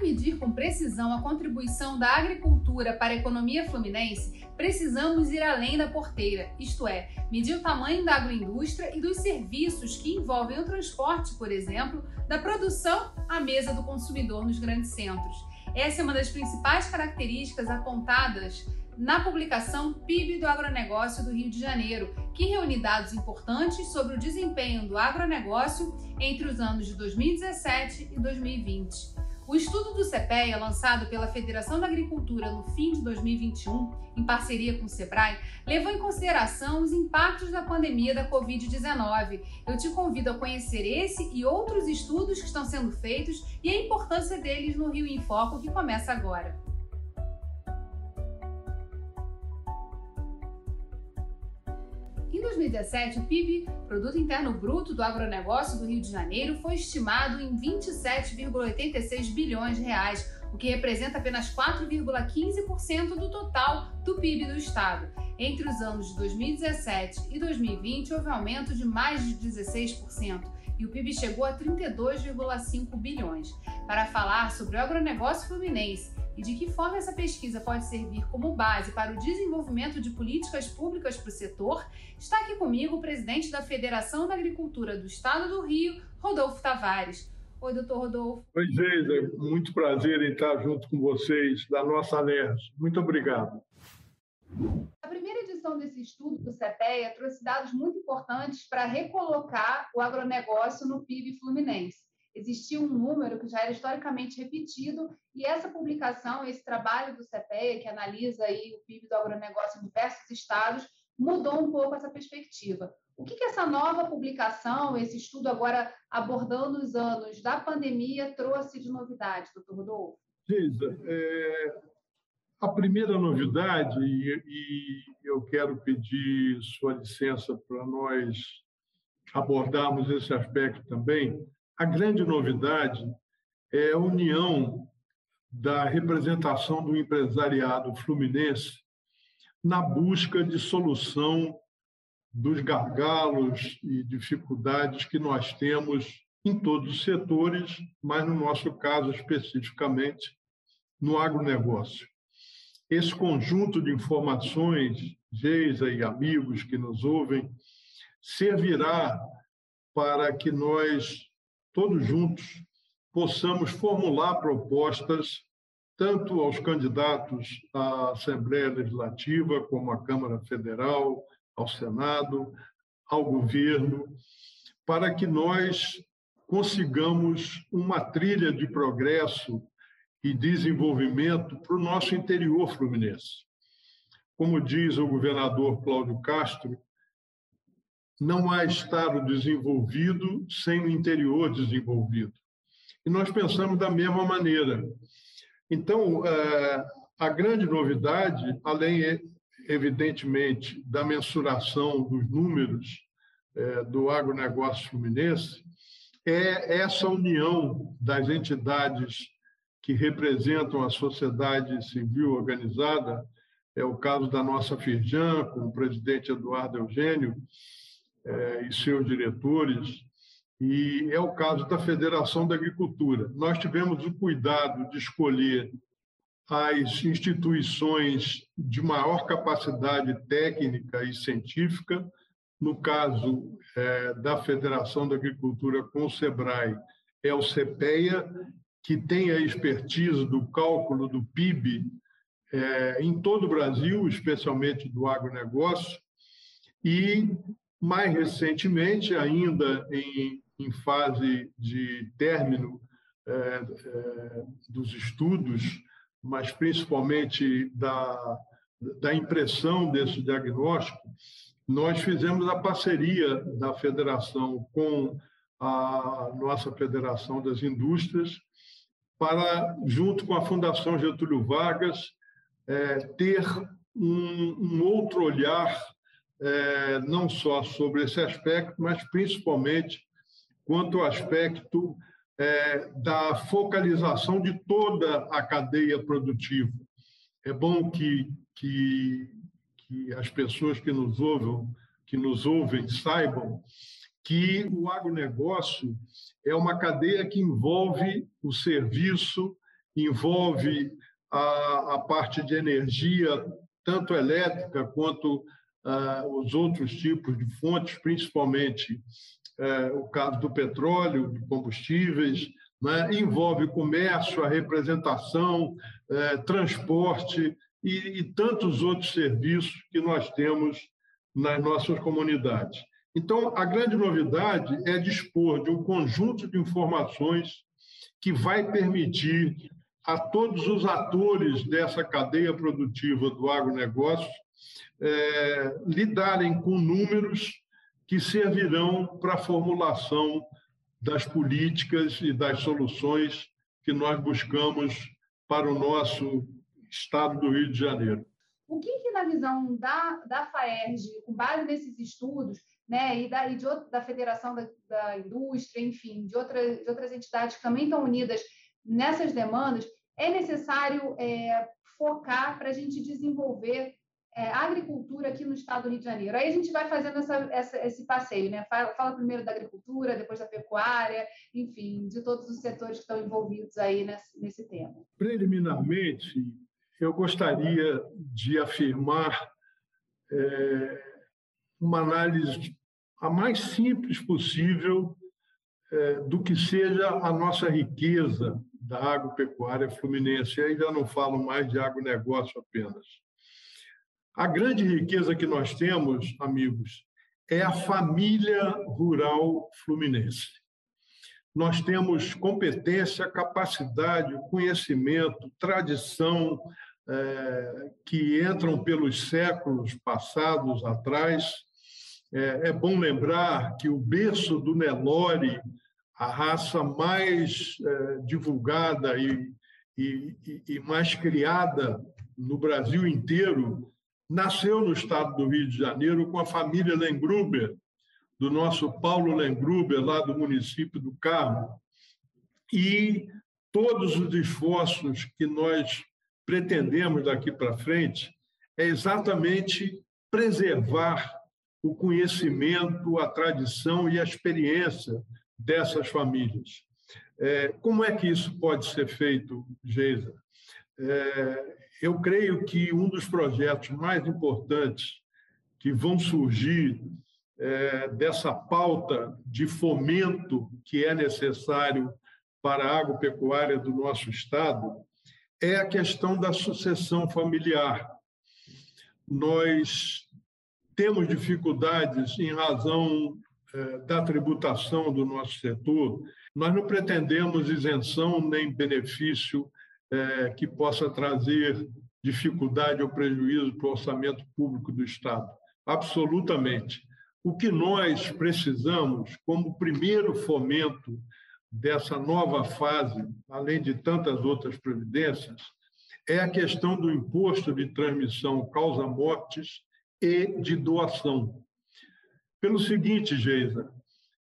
Para medir com precisão a contribuição da agricultura para a economia fluminense, precisamos ir além da porteira, isto é, medir o tamanho da agroindústria e dos serviços que envolvem o transporte, por exemplo, da produção à mesa do consumidor nos grandes centros. Essa é uma das principais características apontadas na publicação PIB do Agronegócio do Rio de Janeiro, que reúne dados importantes sobre o desempenho do agronegócio entre os anos de 2017 e 2020. O estudo do CPEA, lançado pela Federação da Agricultura no fim de 2021, em parceria com o Sebrae, levou em consideração os impactos da pandemia da Covid-19. Eu te convido a conhecer esse e outros estudos que estão sendo feitos e a importância deles no Rio em Foco, que começa agora. 2017, o PIB, Produto Interno Bruto do Agronegócio do Rio de Janeiro, foi estimado em 27,86 bilhões de reais, o que representa apenas 4,15% do total do PIB do estado. Entre os anos de 2017 e 2020, houve um aumento de mais de 16% e o PIB chegou a 32,5 bilhões. Para falar sobre o agronegócio fluminense e de que forma essa pesquisa pode servir como base para o desenvolvimento de políticas públicas para o setor, está aqui comigo o presidente da Federação da Agricultura do Estado do Rio, Rodolfo Tavares. Oi, doutor Rodolfo. Oi, Geisa. Muito prazer em estar junto com vocês da nossa ALERJ. Muito obrigado. A primeira edição desse estudo do CPEA trouxe dados muito importantes para recolocar o agronegócio no PIB fluminense existia um número que já era historicamente repetido, e essa publicação, esse trabalho do CPEA, que analisa aí o PIB do agronegócio em diversos estados, mudou um pouco essa perspectiva. O que, que essa nova publicação, esse estudo agora abordando os anos da pandemia, trouxe de novidade, doutor Rodolfo? Geisa, é, a primeira novidade, e, e eu quero pedir sua licença para nós abordarmos esse aspecto também, a grande novidade é a união da representação do empresariado fluminense na busca de solução dos gargalos e dificuldades que nós temos em todos os setores, mas no nosso caso especificamente no agronegócio. Esse conjunto de informações, Geisa e amigos que nos ouvem, servirá para que nós todos juntos, possamos formular propostas tanto aos candidatos à Assembleia Legislativa, como à Câmara Federal, ao Senado, ao governo, para que nós consigamos uma trilha de progresso e desenvolvimento para o nosso interior fluminense. Como diz o governador Cláudio Castro, não há Estado desenvolvido sem o interior desenvolvido. E nós pensamos da mesma maneira. Então, é, a grande novidade, além, evidentemente, da mensuração dos números é, do agronegócio fluminense, é essa união das entidades que representam a sociedade civil organizada, é o caso da nossa Firjan, com o presidente Eduardo Eugênio, é, e seus diretores, e é o caso da Federação da Agricultura. Nós tivemos o cuidado de escolher as instituições de maior capacidade técnica e científica, no caso é, da Federação da Agricultura com o SEBRAE, é o CPEA, que tem a expertise do cálculo do PIB é, em todo o Brasil, especialmente do agronegócio, e mais recentemente, ainda em, em fase de término é, é, dos estudos, mas principalmente da, da impressão desse diagnóstico, nós fizemos a parceria da federação com a nossa Federação das Indústrias para, junto com a Fundação Getúlio Vargas, é, ter um, um outro olhar é, não só sobre esse aspecto, mas principalmente quanto ao aspecto é, da focalização de toda a cadeia produtiva. É bom que, que, que as pessoas que nos ouvem, que nos ouvem saibam que o agronegócio é uma cadeia que envolve o serviço envolve a, a parte de energia, tanto elétrica quanto uh, os outros tipos de fontes, principalmente uh, o caso do petróleo, de combustíveis, né? envolve comércio, a representação, uh, transporte e, e tantos outros serviços que nós temos nas nossas comunidades. Então, a grande novidade é dispor de um conjunto de informações que vai permitir a todos os atores dessa cadeia produtiva do agronegócio é, lidarem com números que servirão para a formulação das políticas e das soluções que nós buscamos para o nosso estado do Rio de Janeiro. O que, que na visão da, da FAERJ, com base nesses estudos, né, e da, e de, da Federação da, da, Indústria, enfim, de, outra, de outras entidades que também estão unidas nessas demandas, é necessário é, focar para a gente desenvolver é, agricultura aqui no estado do Rio de Janeiro. Aí a gente vai fazendo essa, essa, esse passeio, né? Fala, fala, primeiro da agricultura, depois da pecuária, enfim, de todos os setores que estão envolvidos aí nesse, nesse tema. Preliminarmente, eu gostaria de afirmar é, uma análise a mais simples possível é, do que seja a nossa riqueza da agropecuária fluminense. Aí já não falo mais de agronegócio apenas. A grande riqueza que nós temos, amigos, é a família rural fluminense. Nós temos competência, capacidade, conhecimento, tradição é, que entram pelos séculos passados atrás. É, é bom lembrar que o berço do Nelore, a raça mais é, divulgada e, e, e mais criada no Brasil inteiro, nasceu no estado do Rio de Janeiro com a família Lengruber, do nosso Paulo Lengruber, lá do município do Carmo. E todos os esforços que nós pretendemos daqui para frente é exatamente preservar o conhecimento, a tradição e a experiência dessas famílias. É, como é que isso pode ser feito, Geisa? É, eu creio que um dos projetos mais importantes que vão surgir é, dessa pauta de fomento que é necessário para a agropecuária do nosso Estado é a questão da sucessão familiar. Nós temos dificuldades em razão é, da tributação do nosso setor, nós não pretendemos isenção nem benefício é, que possa trazer dificuldade ou prejuízo para o orçamento público do Estado. Absolutamente. O que nós precisamos, como primeiro fomento dessa nova fase, além de tantas outras providências, é a questão do imposto de transmissão causa-mortes e de doação. Pelo seguinte, Geisa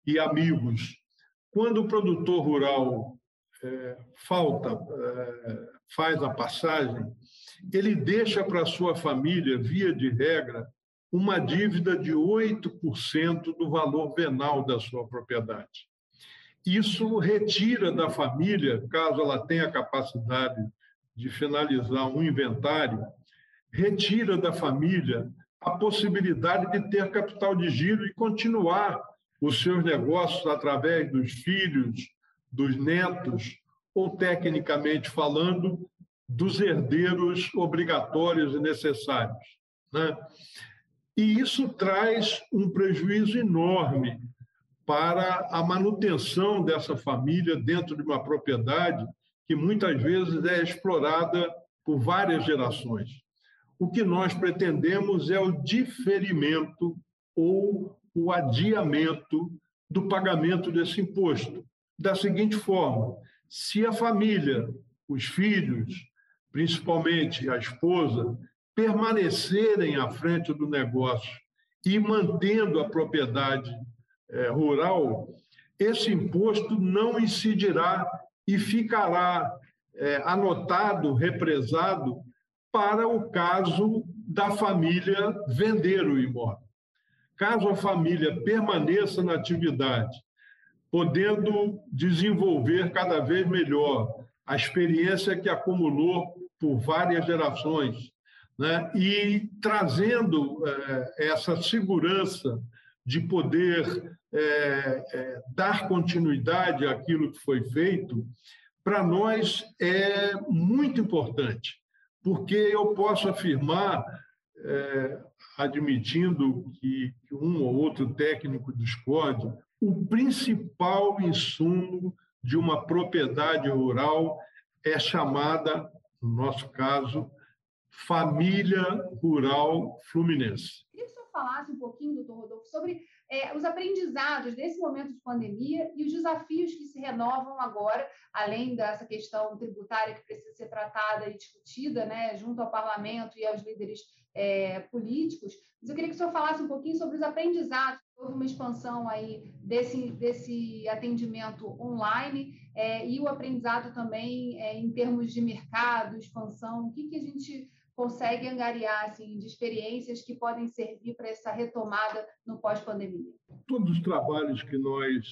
e amigos, quando o produtor rural falta, é, faz a passagem, ele deixa para sua família, via de regra, uma dívida de 8% do valor venal da sua propriedade. Isso retira da família, caso ela tenha capacidade de finalizar um inventário, retira da família a possibilidade de ter capital de giro e continuar os seus negócios através dos filhos, dos netos, ou, tecnicamente falando, dos herdeiros obrigatórios e necessários. Né? E isso traz um prejuízo enorme para a manutenção dessa família dentro de uma propriedade que muitas vezes é explorada por várias gerações. O que nós pretendemos é o diferimento ou o adiamento do pagamento desse imposto. Da seguinte forma: se a família, os filhos, principalmente a esposa, permanecerem à frente do negócio e mantendo a propriedade é, rural, esse imposto não incidirá e ficará é, anotado, represado para o caso da família vender o imóvel. Caso a família permaneça na atividade, podendo desenvolver cada vez melhor a experiência que acumulou por várias gerações, né? e trazendo é, essa segurança de poder é, é, dar continuidade àquilo que foi feito, para nós é muito importante, porque eu posso afirmar, admitindo que, que um ou outro técnico discorde, o principal insumo de uma propriedade rural é chamada, no nosso caso, família rural fluminense. Queria que o senhor falasse um pouquinho, doutor Rodolfo, sobre é, os aprendizados desse momento de pandemia e os desafios que se renovam agora, além dessa questão tributária que precisa ser tratada e discutida né, junto ao parlamento e aos líderes é, políticos. Mas eu queria que o senhor falasse um pouquinho sobre os aprendizados. Houve uma expansão aí desse, desse atendimento online é, e o aprendizado também é, em termos de mercado, expansão. O que, que a gente consegue angariar assim, de experiências que podem servir para essa retomada no pós-pandemia? Todos os trabalhos que nós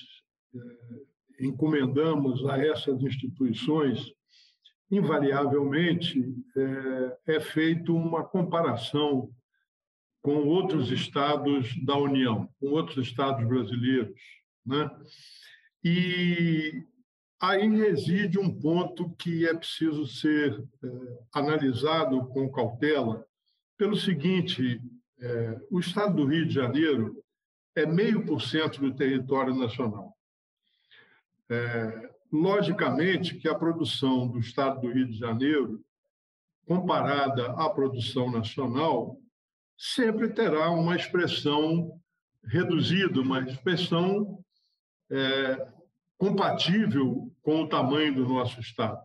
é, encomendamos a essas instituições, invariavelmente é, é feito uma comparação com outros estados da União, com outros estados brasileiros, né? E Aí reside um ponto que é preciso ser é, analisado com cautela, pelo seguinte: é, o Estado do Rio de Janeiro é meio por cento do território nacional. É, logicamente que a produção do Estado do Rio de Janeiro, comparada à produção nacional, sempre terá uma expressão reduzida, uma expressão é, compatível com o tamanho do nosso Estado.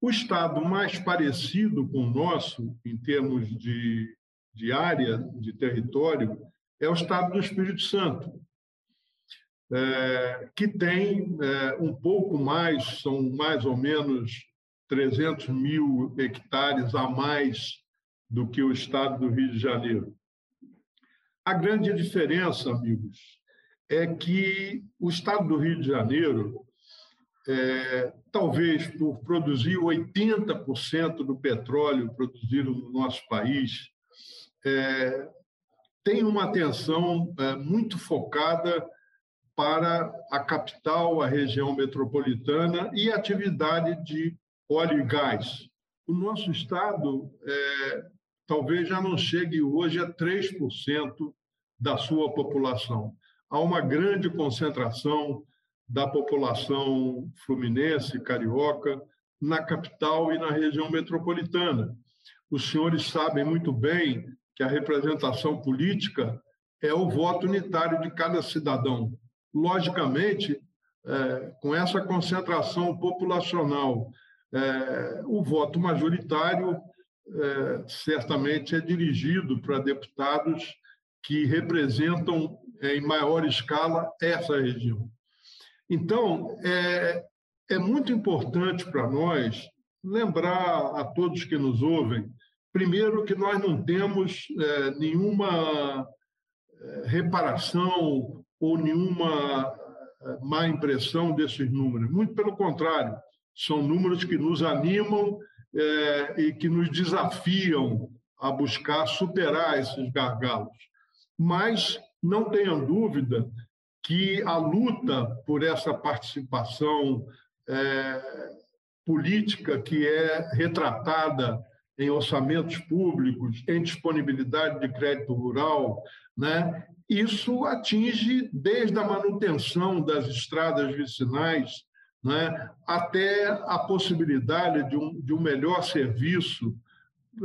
O Estado mais parecido com o nosso, em termos de, de área, de território, é o Estado do Espírito Santo, é, que tem é, um pouco mais, são mais ou menos 300 mil hectares a mais do que o Estado do Rio de Janeiro. A grande diferença, amigos, é que o Estado do Rio de Janeiro, é, talvez por produzir 80% do petróleo produzido no nosso país, é, tem uma atenção é, muito focada para a capital, a região metropolitana e atividade de óleo e gás. O nosso estado é, talvez já não chegue hoje a 3% da sua população há uma grande concentração da população fluminense, carioca, na capital e na região metropolitana. Os senhores sabem muito bem que a representação política é o voto unitário de cada cidadão. Logicamente, é, com essa concentração populacional, é, o voto majoritário é, certamente é dirigido para deputados que representam em maior escala essa região. Então, é, é muito importante para nós lembrar a todos que nos ouvem, primeiro, que nós não temos é, nenhuma é, reparação ou nenhuma é, má impressão desses números. Muito pelo contrário, são números que nos animam é, e que nos desafiam a buscar superar esses gargalos. Mas não tenham dúvida que a luta por essa participação é, política que é retratada em orçamentos públicos, em disponibilidade de crédito rural, né? isso atinge desde a manutenção das estradas vicinais né? até a possibilidade de um, de um melhor serviço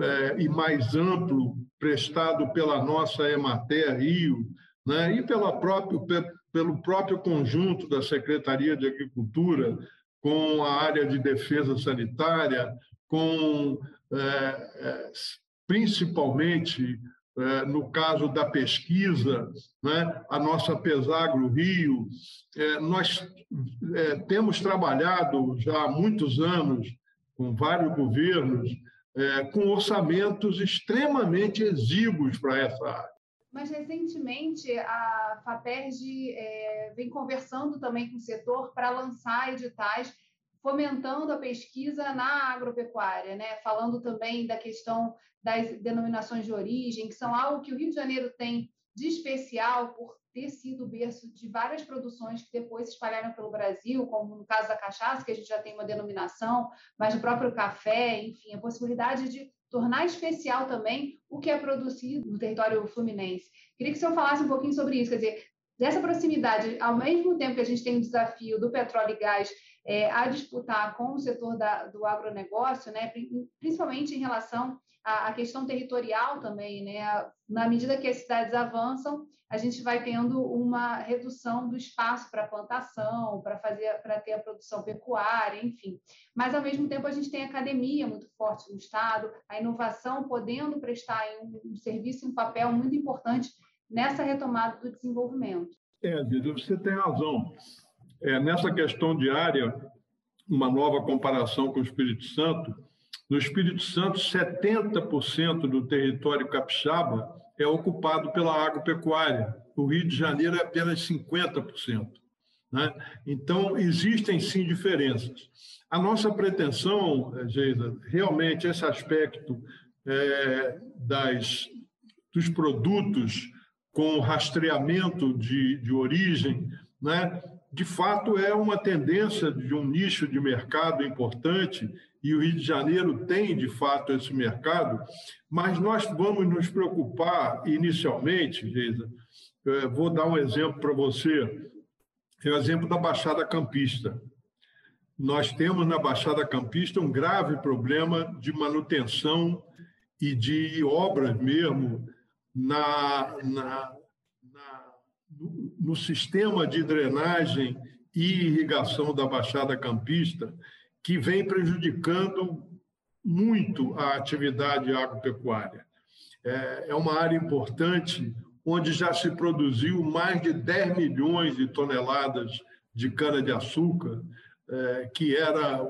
é, e mais amplo prestado pela nossa Emater Rio, né, e pela próprio, pelo próprio conjunto da Secretaria de Agricultura, com a área de defesa sanitária, com é, é, principalmente é, no caso da pesquisa, né, a nossa Pesagro Rio, é, nós é, temos trabalhado já há muitos anos com vários governos é, com orçamentos extremamente exíguos para essa área. Mas, recentemente, a FAPERJ é, vem conversando também com o setor para lançar editais fomentando a pesquisa na agropecuária, né? falando também da questão das denominações de origem, que são algo que o Rio de Janeiro tem de especial por ter sido berço de várias produções que depois se espalharam pelo Brasil, como no caso da cachaça, que a gente já tem uma denominação, mas do próprio café, enfim, a possibilidade de tornar especial também o que é produzido no território fluminense. Queria que o senhor falasse um pouquinho sobre isso, quer dizer, dessa proximidade, ao mesmo tempo que a gente tem o desafio do petróleo e gás é, a disputar com o setor da, do agronegócio, né, principalmente em relação à, à, questão territorial também, né, na medida que as cidades avançam, a gente vai tendo uma redução do espaço para plantação, para fazer, para ter a produção pecuária, enfim. Mas ao mesmo tempo a gente tem academia muito forte no estado, a inovação podendo prestar um, um serviço, um papel muito importante nessa retomada do desenvolvimento. É, Dida, você tem razão. É, nessa questão de área, uma nova comparação com o Espírito Santo, no Espírito Santo, 70% do território capixaba é ocupado pela agropecuária. O Rio de Janeiro é apenas 50%. Né? Então, existem sim diferenças. A nossa pretensão, Geisa, realmente esse aspecto é, das, dos produtos com rastreamento de, de origem, né? De fato é uma tendência de um nicho de mercado importante e o Rio de Janeiro tem de fato esse mercado, mas nós vamos nos preocupar inicialmente, Geisa, é, vou dar um exemplo para você, é o exemplo da Baixada Campista. Nós temos na Baixada Campista um grave problema de manutenção e de obras mesmo na, na, na, no, sistema de drenagem e irrigação da Baixada Campista, que vem prejudicando muito a atividade agropecuária. É, é uma área importante onde já se produziu mais de 10 milhões de toneladas de cana-de-açúcar, é, que era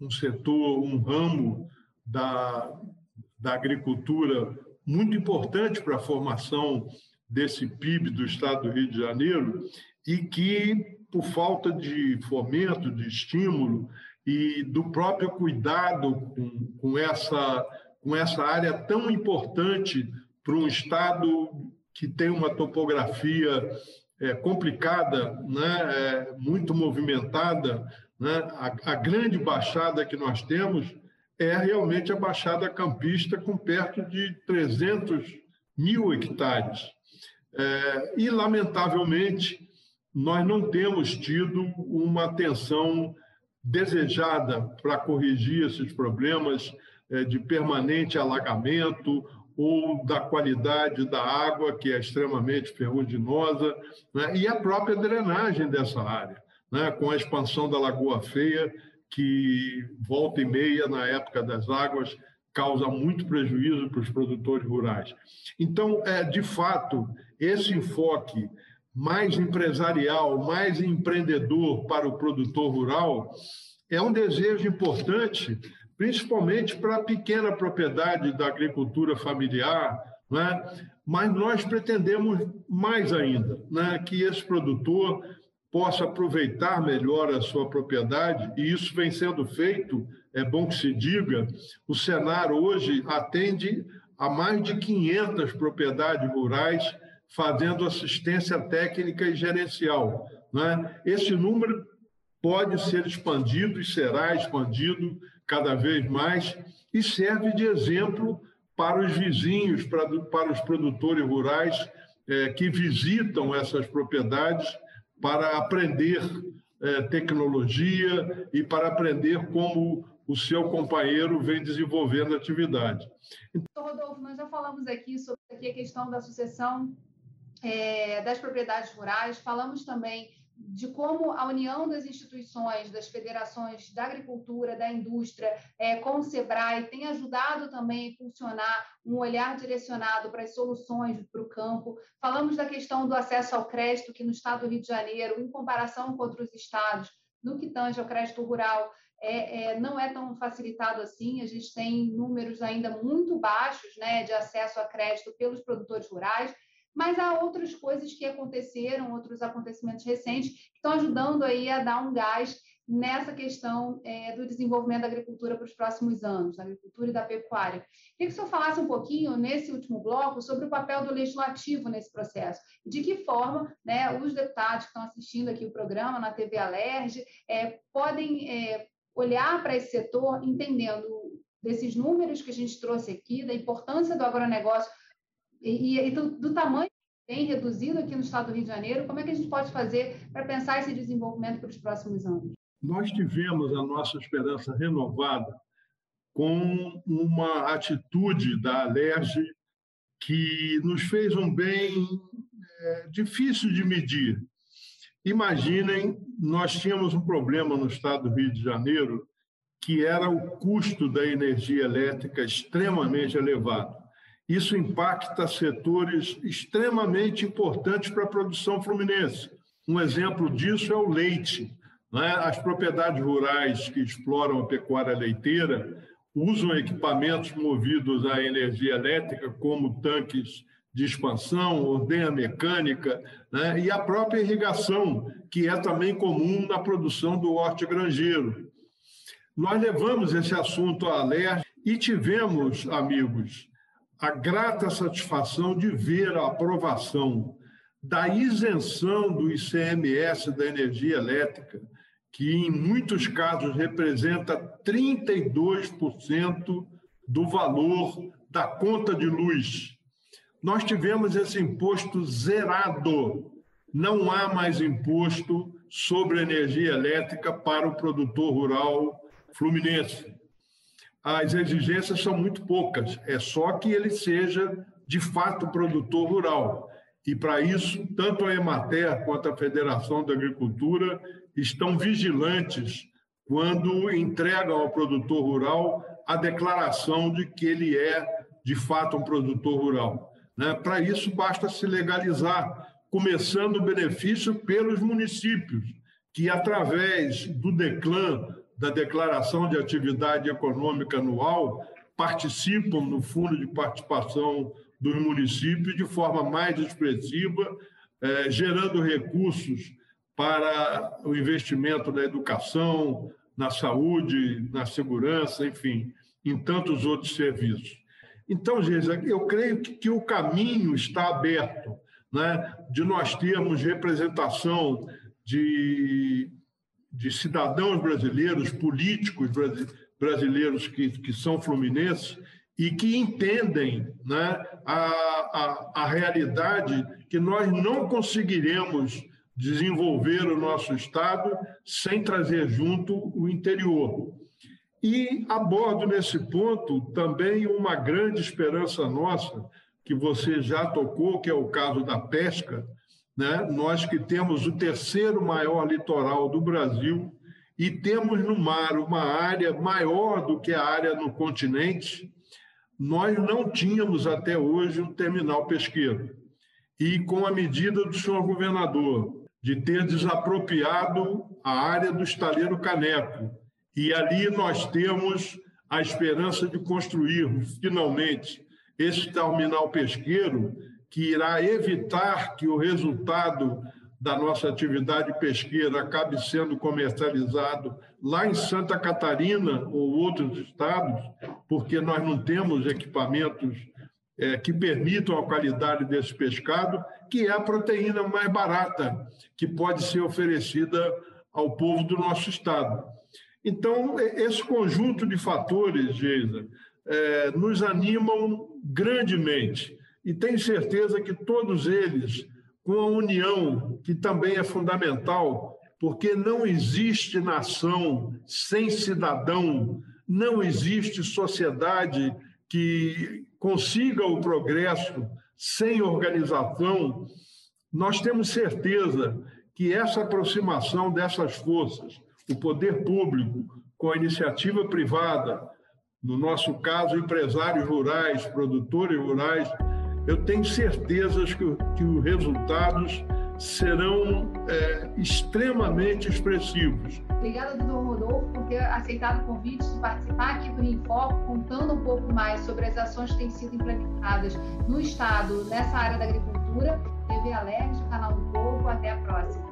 um setor, um ramo da, da agricultura muito importante para a formação desse PIB do estado do Rio de Janeiro e que, por falta de fomento, de estímulo e do próprio cuidado com, com, essa, com essa área tão importante para um estado que tem uma topografia é, complicada, né, é, muito movimentada, né, a, a grande baixada que nós temos é realmente a Baixada Campista, com perto de 300 mil hectares. É, e, lamentavelmente, nós não temos tido uma atenção desejada para corrigir esses problemas é, de permanente alagamento ou da qualidade da água, que é extremamente ferruginosa, né? e a própria drenagem dessa área, né? com a expansão da Lagoa Feia, que volta e meia, na época das águas, causa muito prejuízo para os produtores rurais. Então, é, de fato, esse enfoque mais empresarial, mais empreendedor para o produtor rural é um desejo importante, principalmente para a pequena propriedade da agricultura familiar, né? mas nós pretendemos mais ainda, né? que esse produtor possa aproveitar melhor a sua propriedade, e isso vem sendo feito, é bom que se diga, o Senar hoje atende a mais de 500 propriedades rurais fazendo assistência técnica e gerencial. Né? Esse número pode ser expandido e será expandido cada vez mais e serve de exemplo para os vizinhos, para, para os produtores rurais é, que visitam essas propriedades para aprender é, tecnologia e para aprender como o seu companheiro vem desenvolvendo a atividade. Então, Rodolfo, nós já falamos aqui sobre a questão da sucessão é, das propriedades rurais, falamos também de como a união das instituições, das federações da agricultura, da indústria, é, com o SEBRAE, tem ajudado também a impulsionar um olhar direcionado para as soluções para o campo. Falamos da questão do acesso ao crédito, que no estado do Rio de Janeiro, em comparação com outros estados, no que tange ao crédito rural, é, é, não é tão facilitado assim. A gente tem números ainda muito baixos né, de acesso a crédito pelos produtores rurais mas há outras coisas que aconteceram, outros acontecimentos recentes, que estão ajudando aí a dar um gás nessa questão é, do desenvolvimento da agricultura para os próximos anos, da agricultura e da pecuária. Queria que o senhor falasse um pouquinho, nesse último bloco, sobre o papel do legislativo nesse processo. De que forma né, os deputados que estão assistindo aqui o programa na TV Alerj é, podem é, olhar para esse setor entendendo desses números que a gente trouxe aqui, da importância do agronegócio e, e do, do tamanho tem reduzido aqui no estado do Rio de Janeiro, como é que a gente pode fazer para pensar esse desenvolvimento para os próximos anos? Nós tivemos a nossa esperança renovada com uma atitude da Alerj que nos fez um bem é, difícil de medir. Imaginem, nós tínhamos um problema no estado do Rio de Janeiro, que era o custo da energia elétrica extremamente elevado. Isso impacta setores extremamente importantes para a produção fluminense. Um exemplo disso é o leite. Né? As propriedades rurais que exploram a pecuária leiteira usam equipamentos movidos à energia elétrica, como tanques de expansão, ordenha mecânica né? e a própria irrigação, que é também comum na produção do hortigranjeiro. Nós levamos esse assunto à alerta e tivemos, amigos, a grata satisfação de ver a aprovação da isenção do ICMS da energia elétrica, que em muitos casos representa 32% do valor da conta de luz. Nós tivemos esse imposto zerado. Não há mais imposto sobre energia elétrica para o produtor rural fluminense as exigências são muito poucas, é só que ele seja de fato produtor rural. E para isso, tanto a Emater quanto a Federação da Agricultura estão vigilantes quando entregam ao produtor rural a declaração de que ele é de fato um produtor rural. Né? Para isso, basta se legalizar, começando o benefício pelos municípios, que através do DECLAN, da Declaração de Atividade Econômica Anual participam no Fundo de Participação dos municípios de forma mais expressiva, eh, gerando recursos para o investimento na educação, na saúde, na segurança, enfim, em tantos outros serviços. Então, Geisa, eu creio que, que o caminho está aberto né, de nós termos representação de de cidadãos brasileiros, políticos brasileiros que, que são fluminenses e que entendem né, a, a, a realidade que nós não conseguiremos desenvolver o nosso Estado sem trazer junto o interior. E abordo nesse ponto também uma grande esperança nossa, que você já tocou, que é o caso da pesca, né? nós que temos o terceiro maior litoral do Brasil e temos no mar uma área maior do que a área no continente, nós não tínhamos até hoje um terminal pesqueiro. E com a medida do senhor governador de ter desapropriado a área do estaleiro Caneco, e ali nós temos a esperança de construirmos finalmente esse terminal pesqueiro que irá evitar que o resultado da nossa atividade pesqueira acabe sendo comercializado lá em Santa Catarina ou outros estados, porque nós não temos equipamentos é, que permitam a qualidade desse pescado, que é a proteína mais barata que pode ser oferecida ao povo do nosso estado. Então, esse conjunto de fatores, Geisa, é, nos animam grandemente e tenho certeza que todos eles, com a união, que também é fundamental, porque não existe nação sem cidadão, não existe sociedade que consiga o progresso sem organização. Nós temos certeza que essa aproximação dessas forças, o poder público com a iniciativa privada, no nosso caso, empresários rurais, produtores rurais, eu tenho certezas que, que os resultados serão é, extremamente expressivos. Obrigada, doutor Rodolfo, por ter aceitado o convite de participar aqui do Infoco, contando um pouco mais sobre as ações que têm sido implementadas no Estado nessa área da agricultura. TV Alerj, Canal do Povo, até a próxima.